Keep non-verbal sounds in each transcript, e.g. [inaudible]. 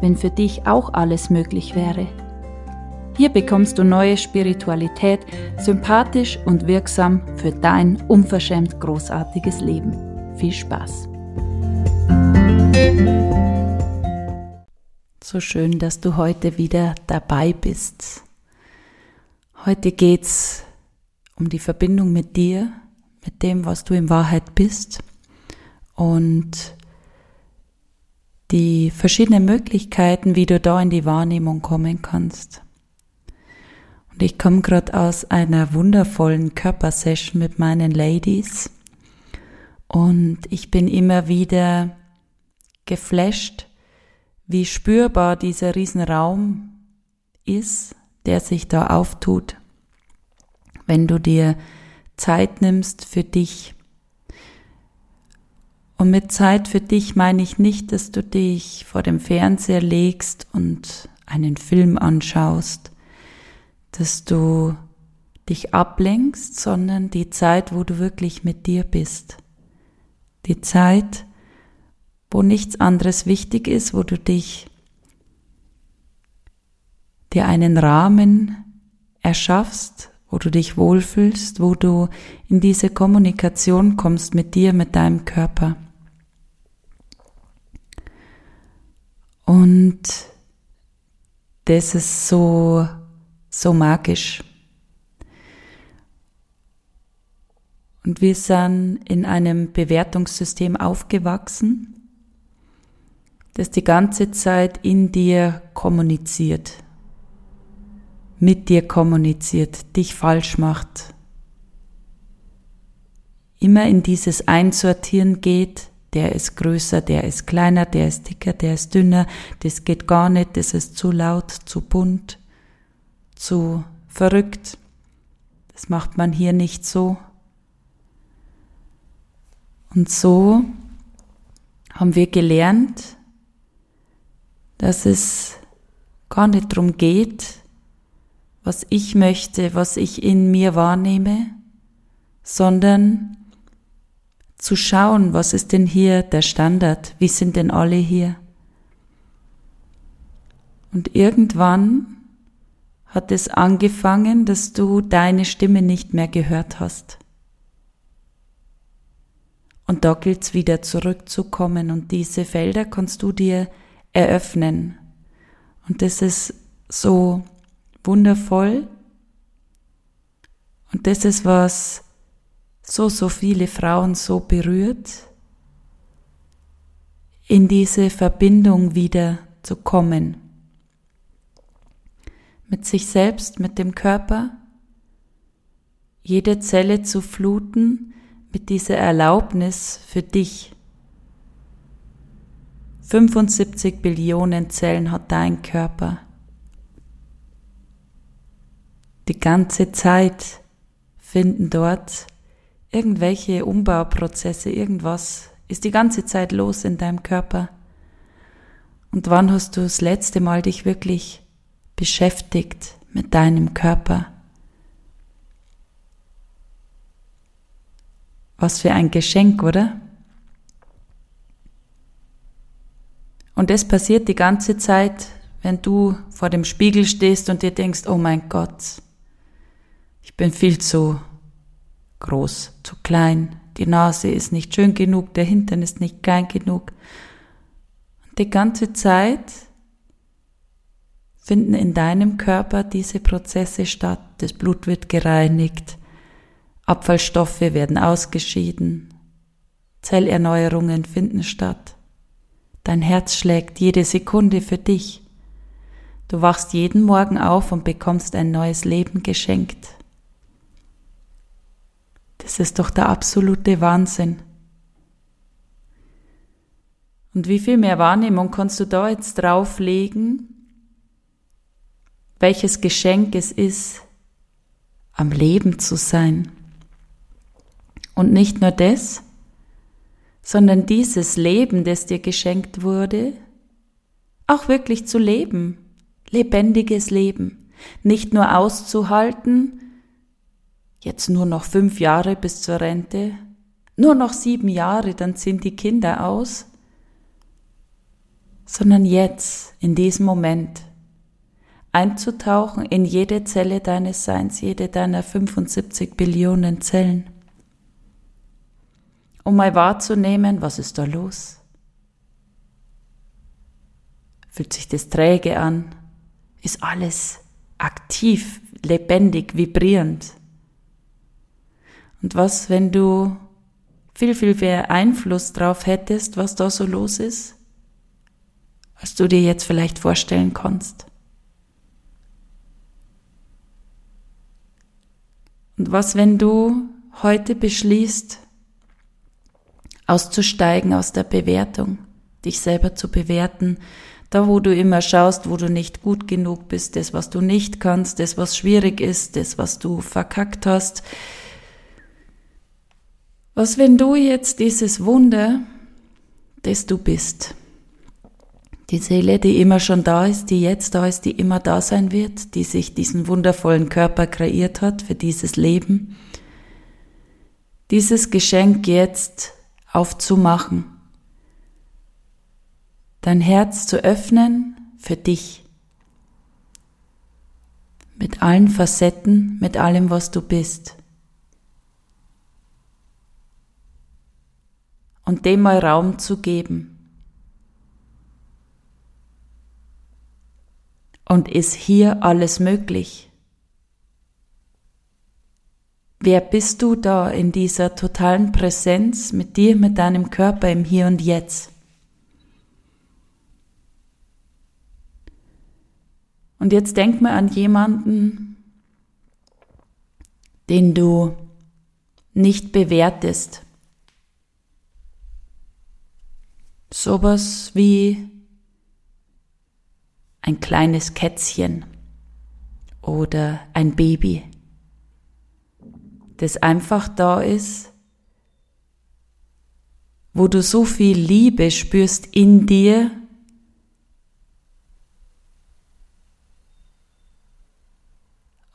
wenn für dich auch alles möglich wäre. Hier bekommst du neue Spiritualität, sympathisch und wirksam für dein unverschämt großartiges Leben. Viel Spaß! So schön, dass du heute wieder dabei bist. Heute geht's um die Verbindung mit dir, mit dem, was du in Wahrheit bist und die verschiedenen Möglichkeiten, wie du da in die Wahrnehmung kommen kannst. Und ich komme gerade aus einer wundervollen Körpersession mit meinen Ladies und ich bin immer wieder geflasht, wie spürbar dieser Riesenraum ist, der sich da auftut, wenn du dir Zeit nimmst für dich und mit Zeit für dich meine ich nicht, dass du dich vor dem Fernseher legst und einen Film anschaust, dass du dich ablenkst, sondern die Zeit, wo du wirklich mit dir bist. Die Zeit, wo nichts anderes wichtig ist, wo du dich dir einen Rahmen erschaffst, wo du dich wohlfühlst, wo du in diese Kommunikation kommst mit dir, mit deinem Körper. Und das ist so, so magisch. Und wir sind in einem Bewertungssystem aufgewachsen, das die ganze Zeit in dir kommuniziert, mit dir kommuniziert, dich falsch macht, immer in dieses Einsortieren geht, der ist größer, der ist kleiner, der ist dicker, der ist dünner, das geht gar nicht, das ist zu laut, zu bunt, zu verrückt. Das macht man hier nicht so. Und so haben wir gelernt, dass es gar nicht darum geht, was ich möchte, was ich in mir wahrnehme, sondern zu schauen, was ist denn hier der Standard, wie sind denn alle hier. Und irgendwann hat es angefangen, dass du deine Stimme nicht mehr gehört hast. Und da gilt es wieder zurückzukommen und diese Felder kannst du dir eröffnen. Und das ist so wundervoll. Und das ist was, so, so viele Frauen so berührt, in diese Verbindung wieder zu kommen. Mit sich selbst, mit dem Körper, jede Zelle zu fluten mit dieser Erlaubnis für dich. 75 Billionen Zellen hat dein Körper. Die ganze Zeit finden dort irgendwelche Umbauprozesse, irgendwas ist die ganze Zeit los in deinem Körper. Und wann hast du das letzte Mal dich wirklich beschäftigt mit deinem Körper? Was für ein Geschenk, oder? Und das passiert die ganze Zeit, wenn du vor dem Spiegel stehst und dir denkst, oh mein Gott, ich bin viel zu groß, zu klein, die Nase ist nicht schön genug, der Hintern ist nicht klein genug. Und die ganze Zeit finden in deinem Körper diese Prozesse statt. Das Blut wird gereinigt, Abfallstoffe werden ausgeschieden, Zellerneuerungen finden statt. Dein Herz schlägt jede Sekunde für dich. Du wachst jeden Morgen auf und bekommst ein neues Leben geschenkt. Das ist doch der absolute Wahnsinn. Und wie viel mehr Wahrnehmung kannst du da jetzt drauflegen, welches Geschenk es ist, am Leben zu sein. Und nicht nur das, sondern dieses Leben, das dir geschenkt wurde, auch wirklich zu leben, lebendiges Leben, nicht nur auszuhalten, jetzt nur noch fünf Jahre bis zur Rente, nur noch sieben Jahre, dann sind die Kinder aus, sondern jetzt, in diesem Moment, einzutauchen in jede Zelle deines Seins, jede deiner 75 Billionen Zellen, um mal wahrzunehmen, was ist da los? Fühlt sich das träge an? Ist alles aktiv, lebendig, vibrierend? Und was, wenn du viel, viel mehr Einfluss drauf hättest, was da so los ist, als du dir jetzt vielleicht vorstellen kannst? Und was, wenn du heute beschließt, auszusteigen aus der Bewertung, dich selber zu bewerten, da wo du immer schaust, wo du nicht gut genug bist, das, was du nicht kannst, das, was schwierig ist, das, was du verkackt hast. Was, wenn du jetzt dieses Wunder, das du bist, die Seele, die immer schon da ist, die jetzt da ist, die immer da sein wird, die sich diesen wundervollen Körper kreiert hat für dieses Leben, dieses Geschenk jetzt aufzumachen, dein Herz zu öffnen für dich, mit allen Facetten, mit allem, was du bist. Und dem mal Raum zu geben. Und ist hier alles möglich? Wer bist du da in dieser totalen Präsenz mit dir, mit deinem Körper im Hier und Jetzt? Und jetzt denk mal an jemanden, den du nicht bewertest. Sowas wie ein kleines Kätzchen oder ein Baby, das einfach da ist, wo du so viel Liebe spürst in dir,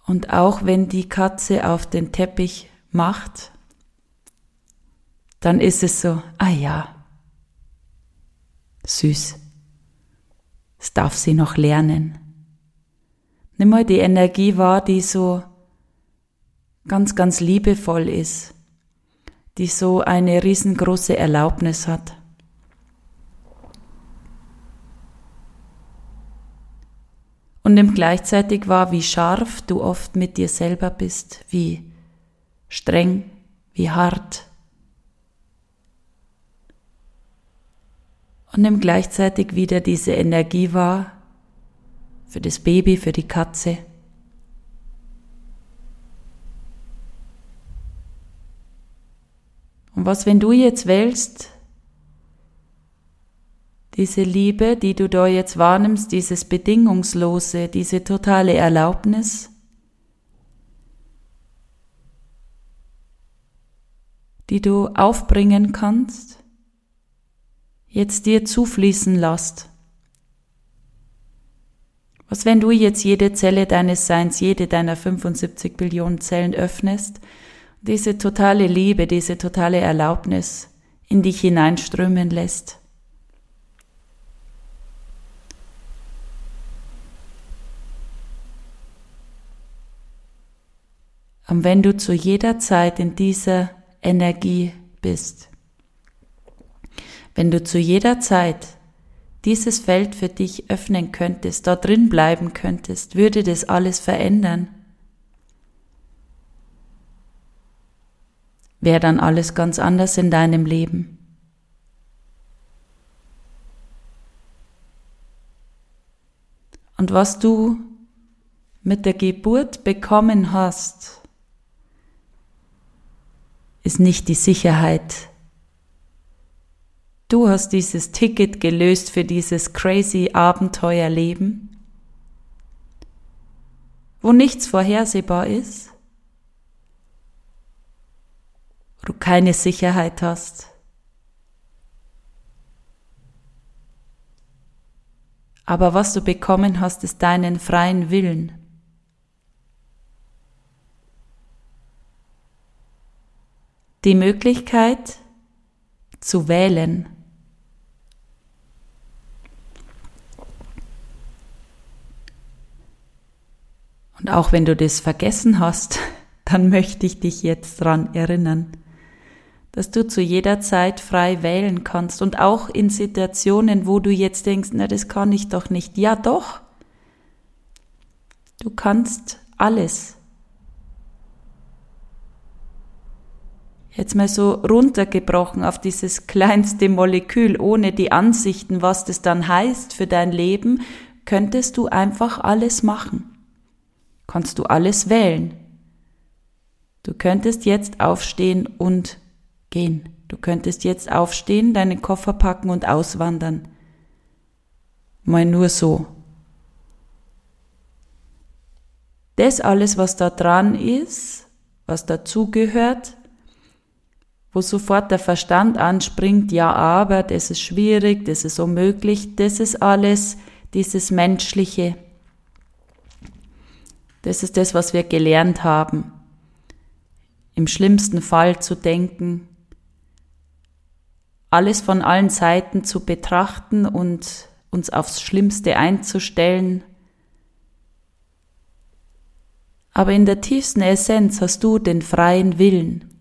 Und auch wenn die Katze auf den Teppich macht, dann ist es so, ah ja, süß. Das darf sie noch lernen. Nimm mal die Energie wahr, die so ganz, ganz liebevoll ist, die so eine riesengroße Erlaubnis hat. Und nimm gleichzeitig wahr, wie scharf du oft mit dir selber bist, wie streng, wie hart. Und nimm gleichzeitig wieder diese Energie wahr für das Baby, für die Katze. Und was, wenn du jetzt wählst, diese Liebe, die du da jetzt wahrnimmst, dieses Bedingungslose, diese totale Erlaubnis, die du aufbringen kannst, jetzt dir zufließen lässt. Was, wenn du jetzt jede Zelle deines Seins, jede deiner 75 Billionen Zellen öffnest, diese totale Liebe, diese totale Erlaubnis in dich hineinströmen lässt? Und wenn du zu jeder Zeit in dieser Energie bist, wenn du zu jeder Zeit dieses Feld für dich öffnen könntest, da drin bleiben könntest, würde das alles verändern. Wäre dann alles ganz anders in deinem Leben. Und was du mit der Geburt bekommen hast, ist nicht die Sicherheit, Du hast dieses Ticket gelöst für dieses crazy Abenteuerleben. wo nichts vorhersehbar ist, wo du keine Sicherheit hast. Aber was du bekommen hast, ist deinen freien Willen. Die Möglichkeit zu wählen. Und auch wenn du das vergessen hast, [laughs] dann möchte ich dich jetzt dran erinnern dass du zu jeder Zeit frei wählen kannst und auch in Situationen, wo du jetzt denkst, na, das kann ich doch nicht. Ja, doch. Du kannst alles. Jetzt mal so runtergebrochen auf dieses kleinste Molekül, ohne die Ansichten, was das dann heißt für dein Leben, könntest du einfach alles machen. Kannst du alles wählen. Du könntest jetzt aufstehen und gehen. Du könntest jetzt aufstehen, deinen Koffer packen und auswandern. Mal nur so. Das alles, was da dran ist, was dazugehört, wo sofort der Verstand anspringt, ja, aber, das ist schwierig, das ist unmöglich, das ist alles dieses Menschliche. Das ist das, was wir gelernt haben. Im schlimmsten Fall zu denken, alles von allen Seiten zu betrachten und uns aufs Schlimmste einzustellen. Aber in der tiefsten Essenz hast du den freien Willen.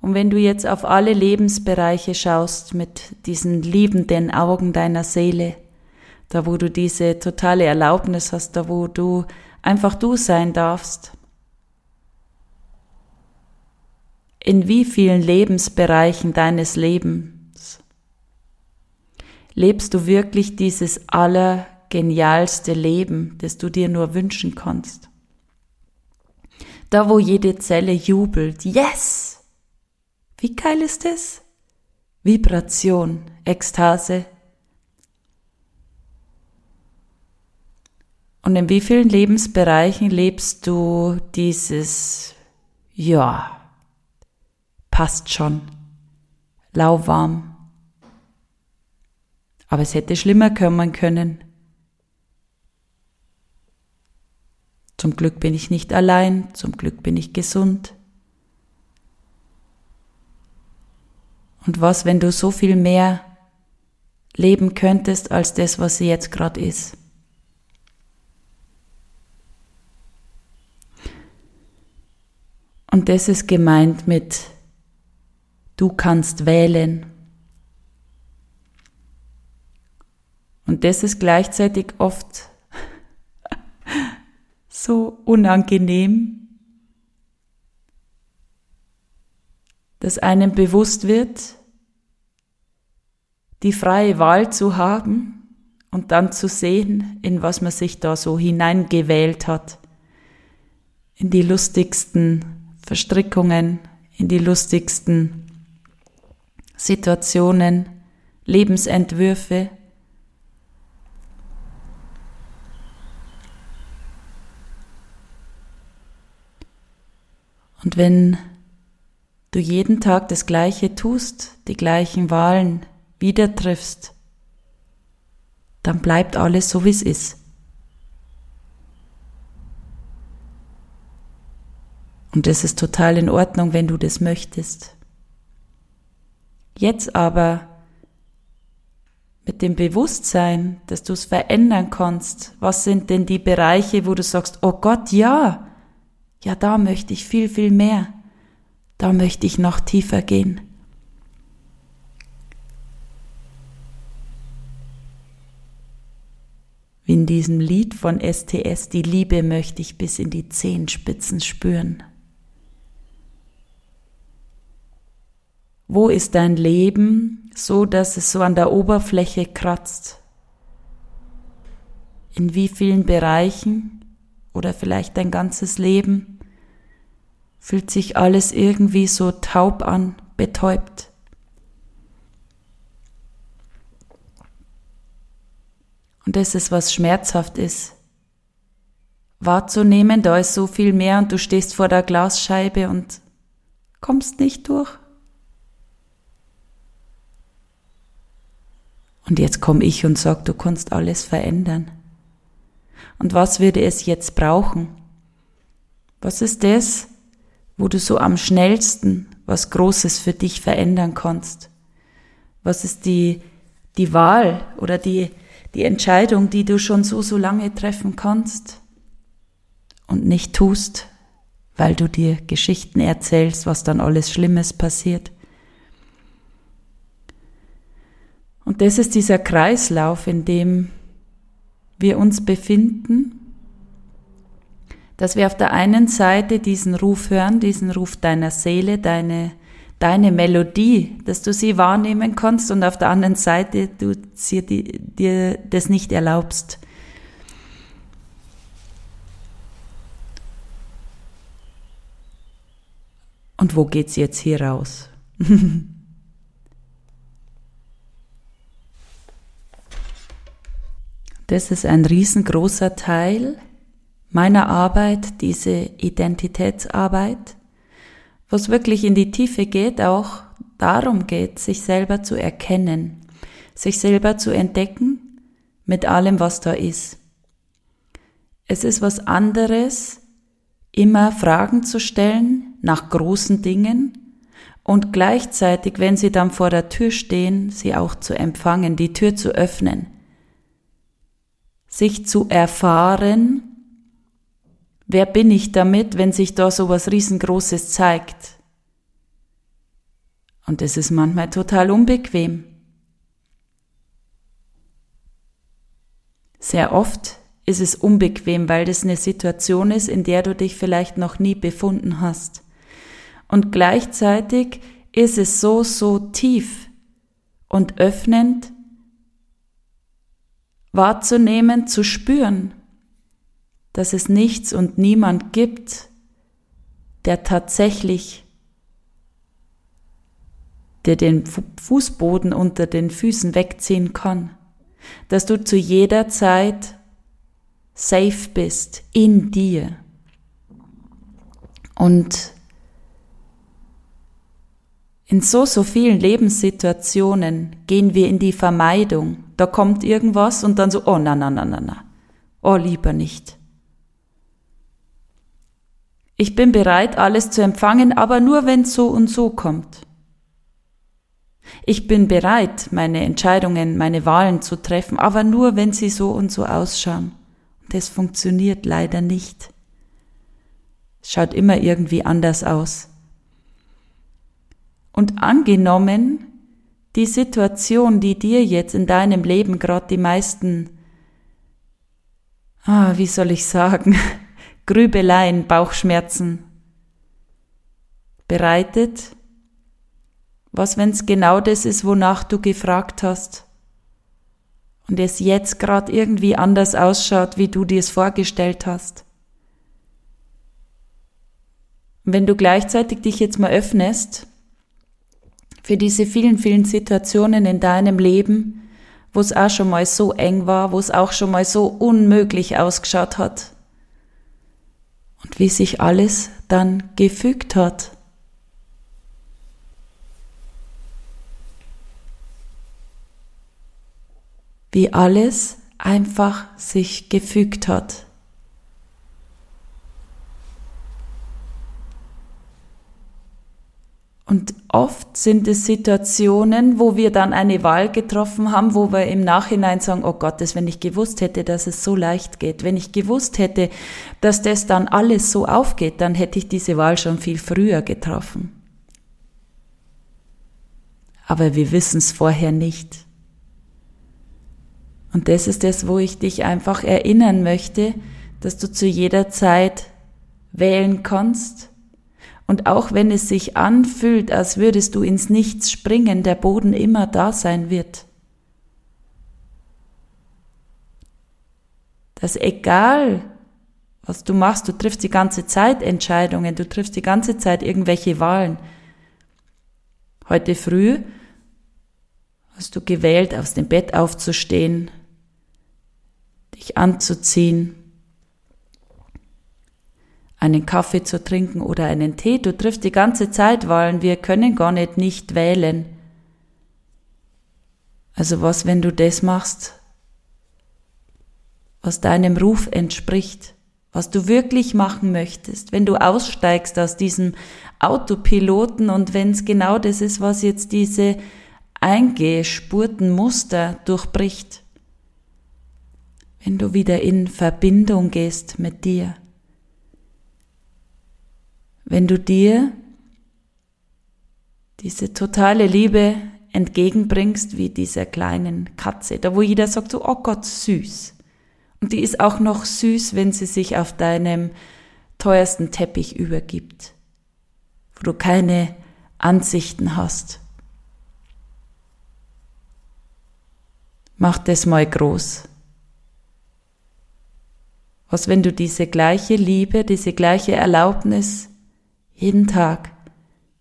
Und wenn du jetzt auf alle Lebensbereiche schaust mit diesen liebenden Augen deiner Seele, da wo du diese totale Erlaubnis hast, da wo du einfach du sein darfst, in wie vielen Lebensbereichen deines Lebens lebst du wirklich dieses allergenialste Leben, das du dir nur wünschen kannst. Da, wo jede Zelle jubelt, yes! Wie geil ist das? Vibration, Ekstase. Und in wie vielen Lebensbereichen lebst du dieses, ja, passt schon. Lauwarm. Aber es hätte schlimmer kommen können. Zum Glück bin ich nicht allein, zum Glück bin ich gesund. Und was, wenn du so viel mehr leben könntest als das, was sie jetzt gerade ist? Und das ist gemeint mit Du kannst wählen. Und das ist gleichzeitig oft [laughs] so unangenehm, dass einem bewusst wird, die freie Wahl zu haben und dann zu sehen, in was man sich da so hineingewählt hat, in die lustigsten Verstrickungen, in die lustigsten Situationen, Lebensentwürfe. Und wenn du jeden Tag das Gleiche tust, die gleichen Wahlen wieder triffst, dann bleibt alles so, wie es ist. Und es ist total in Ordnung, wenn du das möchtest. Jetzt aber mit dem Bewusstsein, dass du es verändern kannst, was sind denn die Bereiche, wo du sagst, oh Gott, ja, ja, da möchte ich viel, viel mehr, da möchte ich noch tiefer gehen. Wie in diesem Lied von STS, die Liebe möchte ich bis in die Zehenspitzen spüren. Wo ist dein Leben so, dass es so an der Oberfläche kratzt? In wie vielen Bereichen oder vielleicht dein ganzes Leben fühlt sich alles irgendwie so taub an, betäubt? Und das ist, was schmerzhaft ist, wahrzunehmen, da ist so viel mehr und du stehst vor der Glasscheibe und kommst nicht durch. Und jetzt komme ich und sag, du kannst alles verändern. Und was würde es jetzt brauchen? Was ist das, wo du so am schnellsten was Großes für dich verändern kannst? Was ist die, die Wahl oder die, die Entscheidung, die du schon so, so lange treffen kannst und nicht tust, weil du dir Geschichten erzählst, was dann alles Schlimmes passiert? Und das ist dieser Kreislauf, in dem wir uns befinden, dass wir auf der einen Seite diesen Ruf hören, diesen Ruf deiner Seele, deine, deine Melodie, dass du sie wahrnehmen kannst und auf der anderen Seite du sie, dir das nicht erlaubst. Und wo geht's jetzt hier raus? [laughs] Das ist ein riesengroßer Teil meiner Arbeit, diese Identitätsarbeit, wo es wirklich in die Tiefe geht, auch darum geht, sich selber zu erkennen, sich selber zu entdecken mit allem, was da ist. Es ist was anderes, immer Fragen zu stellen nach großen Dingen und gleichzeitig, wenn sie dann vor der Tür stehen, sie auch zu empfangen, die Tür zu öffnen sich zu erfahren, wer bin ich damit, wenn sich da so was riesengroßes zeigt. Und es ist manchmal total unbequem. Sehr oft ist es unbequem, weil das eine Situation ist, in der du dich vielleicht noch nie befunden hast. Und gleichzeitig ist es so, so tief und öffnend, wahrzunehmen, zu spüren, dass es nichts und niemand gibt, der tatsächlich dir den Fußboden unter den Füßen wegziehen kann, dass du zu jeder Zeit safe bist in dir. Und in so, so vielen Lebenssituationen gehen wir in die Vermeidung. Da kommt irgendwas und dann so, oh na, na, na, na, na. Oh, lieber nicht. Ich bin bereit, alles zu empfangen, aber nur wenn es so und so kommt. Ich bin bereit, meine Entscheidungen, meine Wahlen zu treffen, aber nur wenn sie so und so ausschauen. Und das funktioniert leider nicht. Es schaut immer irgendwie anders aus. Und angenommen, die Situation, die dir jetzt in deinem Leben gerade die meisten, ah, wie soll ich sagen, [laughs] Grübeleien, Bauchschmerzen bereitet, was, wenn es genau das ist, wonach du gefragt hast und es jetzt gerade irgendwie anders ausschaut, wie du dir es vorgestellt hast? Wenn du gleichzeitig dich jetzt mal öffnest für diese vielen, vielen Situationen in deinem Leben, wo es auch schon mal so eng war, wo es auch schon mal so unmöglich ausgeschaut hat. Und wie sich alles dann gefügt hat. Wie alles einfach sich gefügt hat. Und oft sind es Situationen, wo wir dann eine Wahl getroffen haben, wo wir im Nachhinein sagen, oh Gottes, wenn ich gewusst hätte, dass es so leicht geht, wenn ich gewusst hätte, dass das dann alles so aufgeht, dann hätte ich diese Wahl schon viel früher getroffen. Aber wir wissen es vorher nicht. Und das ist das, wo ich dich einfach erinnern möchte, dass du zu jeder Zeit wählen kannst, und auch wenn es sich anfühlt, als würdest du ins Nichts springen, der Boden immer da sein wird. Dass egal, was du machst, du triffst die ganze Zeit Entscheidungen, du triffst die ganze Zeit irgendwelche Wahlen. Heute früh hast du gewählt, aus dem Bett aufzustehen, dich anzuziehen, einen Kaffee zu trinken oder einen Tee. Du triffst die ganze Zeit Wahlen. Wir können gar nicht nicht wählen. Also was, wenn du das machst, was deinem Ruf entspricht, was du wirklich machen möchtest, wenn du aussteigst aus diesem Autopiloten und wenn es genau das ist, was jetzt diese eingespurten Muster durchbricht, wenn du wieder in Verbindung gehst mit dir wenn du dir diese totale Liebe entgegenbringst, wie dieser kleinen Katze, da wo jeder sagt so, oh Gott, süß. Und die ist auch noch süß, wenn sie sich auf deinem teuersten Teppich übergibt, wo du keine Ansichten hast. Mach das mal groß. Was, wenn du diese gleiche Liebe, diese gleiche Erlaubnis jeden Tag,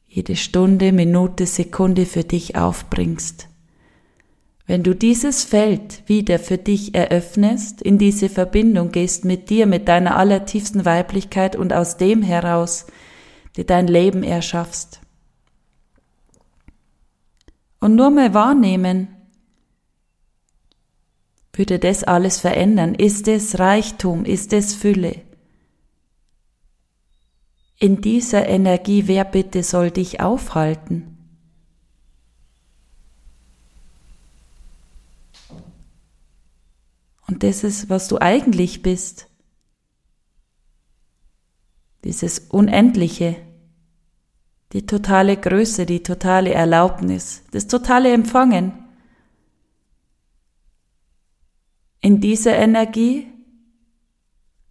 jede Stunde, Minute, Sekunde für dich aufbringst. Wenn du dieses Feld wieder für dich eröffnest, in diese Verbindung gehst mit dir, mit deiner allertiefsten Weiblichkeit und aus dem heraus dir dein Leben erschaffst. Und nur mal wahrnehmen, würde das alles verändern? Ist es Reichtum? Ist es Fülle? In dieser Energie, wer bitte soll dich aufhalten? Und das ist, was du eigentlich bist. Dieses Unendliche, die totale Größe, die totale Erlaubnis, das totale Empfangen. In dieser Energie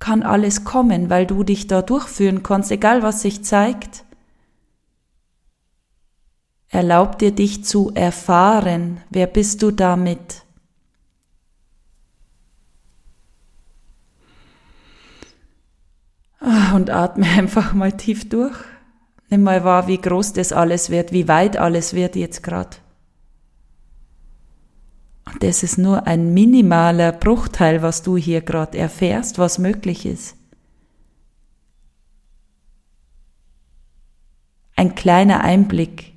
kann alles kommen, weil du dich da durchführen kannst, egal was sich zeigt. Erlaub dir dich zu erfahren. Wer bist du damit? Ah, und atme [laughs] einfach mal tief durch. Nimm mal wahr, wie groß das alles wird, wie weit alles wird jetzt gerade. Und das ist nur ein minimaler Bruchteil, was du hier gerade erfährst, was möglich ist. Ein kleiner Einblick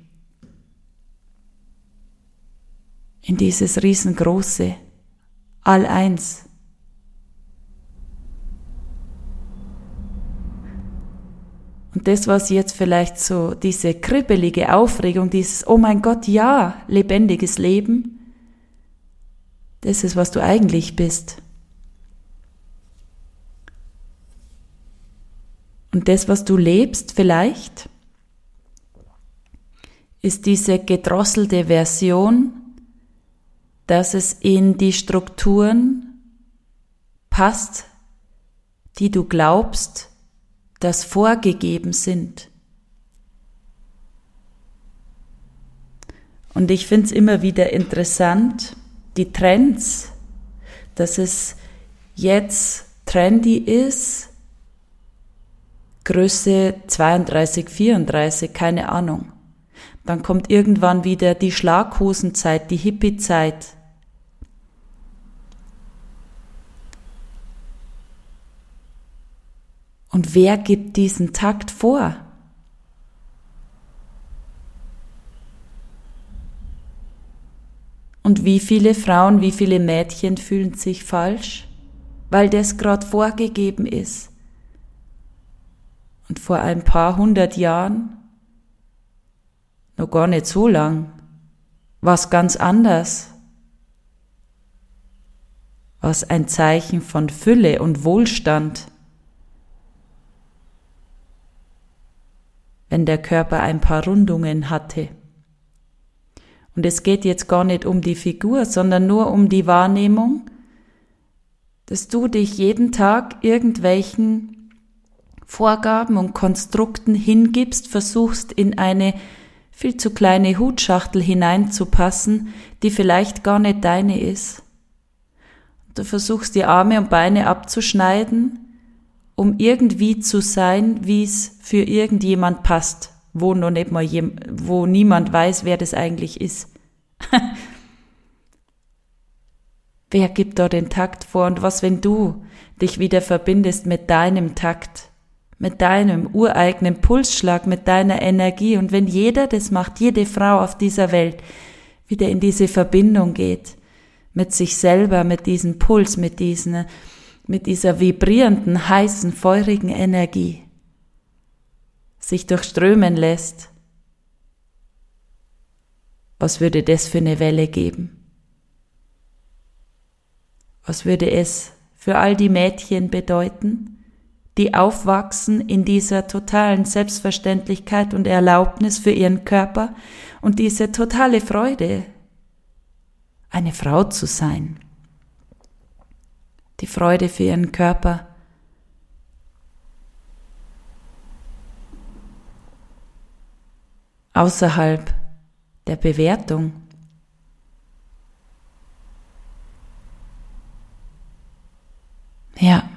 in dieses riesengroße All-Eins. Und das, was jetzt vielleicht so diese kribbelige Aufregung, dieses, oh mein Gott, ja, lebendiges Leben, das ist, was du eigentlich bist. Und das, was du lebst, vielleicht, ist diese gedrosselte Version, dass es in die Strukturen passt, die du glaubst, dass vorgegeben sind. Und ich finde es immer wieder interessant, die Trends, dass es jetzt trendy ist, Größe 32, 34, keine Ahnung. Dann kommt irgendwann wieder die Schlaghosenzeit, die Hippie-Zeit. Und wer gibt diesen Takt vor? Und wie viele Frauen, wie viele Mädchen fühlen sich falsch, weil das gerade vorgegeben ist. Und vor ein paar hundert Jahren, noch gar nicht so lang, war es ganz anders. Was ein Zeichen von Fülle und Wohlstand. Wenn der Körper ein paar Rundungen hatte. Und es geht jetzt gar nicht um die Figur, sondern nur um die Wahrnehmung, dass du dich jeden Tag irgendwelchen Vorgaben und Konstrukten hingibst, versuchst in eine viel zu kleine Hutschachtel hineinzupassen, die vielleicht gar nicht deine ist. Du versuchst die Arme und Beine abzuschneiden, um irgendwie zu sein, wie es für irgendjemand passt wo noch nicht mal jem, wo niemand weiß, wer das eigentlich ist. [laughs] wer gibt da den Takt vor und was, wenn du dich wieder verbindest mit deinem Takt, mit deinem ureigenen Pulsschlag, mit deiner Energie. Und wenn jeder das macht, jede Frau auf dieser Welt, wieder in diese Verbindung geht, mit sich selber, mit diesem Puls, mit diesen, mit dieser vibrierenden, heißen, feurigen Energie, sich durchströmen lässt, was würde das für eine Welle geben? Was würde es für all die Mädchen bedeuten, die aufwachsen in dieser totalen Selbstverständlichkeit und Erlaubnis für ihren Körper und diese totale Freude, eine Frau zu sein. Die Freude für ihren Körper. Außerhalb der Bewertung. Ja,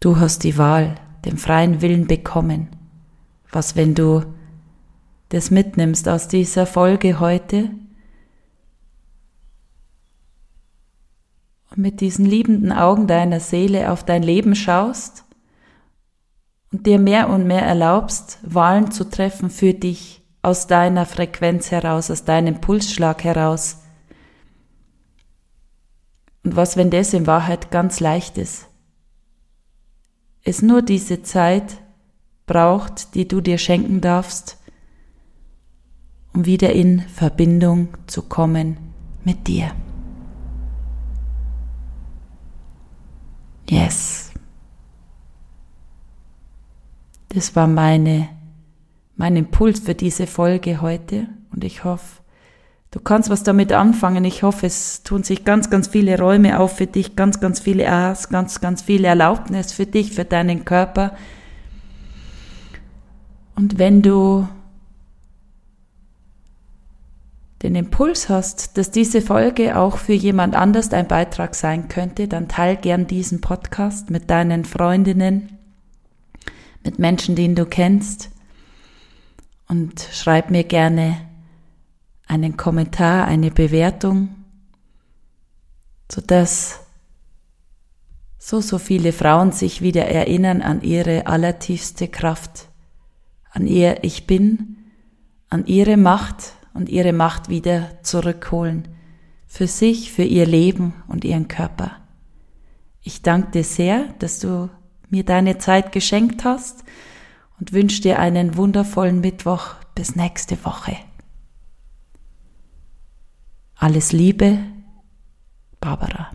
du hast die Wahl, den freien Willen bekommen. Was, wenn du das mitnimmst aus dieser Folge heute und mit diesen liebenden Augen deiner Seele auf dein Leben schaust und dir mehr und mehr erlaubst, Wahlen zu treffen für dich aus deiner Frequenz heraus, aus deinem Pulsschlag heraus. Und was, wenn das in Wahrheit ganz leicht ist? Es nur diese Zeit braucht, die du dir schenken darfst, um wieder in Verbindung zu kommen mit dir. Yes. Das war meine mein Impuls für diese Folge heute und ich hoffe, du kannst was damit anfangen. Ich hoffe, es tun sich ganz, ganz viele Räume auf für dich, ganz, ganz viele A's, ganz, ganz viele Erlaubnis für dich, für deinen Körper. Und wenn du den Impuls hast, dass diese Folge auch für jemand anders ein Beitrag sein könnte, dann teil gern diesen Podcast mit deinen Freundinnen, mit Menschen, die du kennst und schreib mir gerne einen Kommentar, eine Bewertung, sodass so, so viele Frauen sich wieder erinnern an ihre allertiefste Kraft, an ihr Ich Bin, an ihre Macht und ihre Macht wieder zurückholen, für sich, für ihr Leben und ihren Körper. Ich danke dir sehr, dass du mir deine Zeit geschenkt hast und wünsche dir einen wundervollen Mittwoch bis nächste Woche. Alles Liebe, Barbara.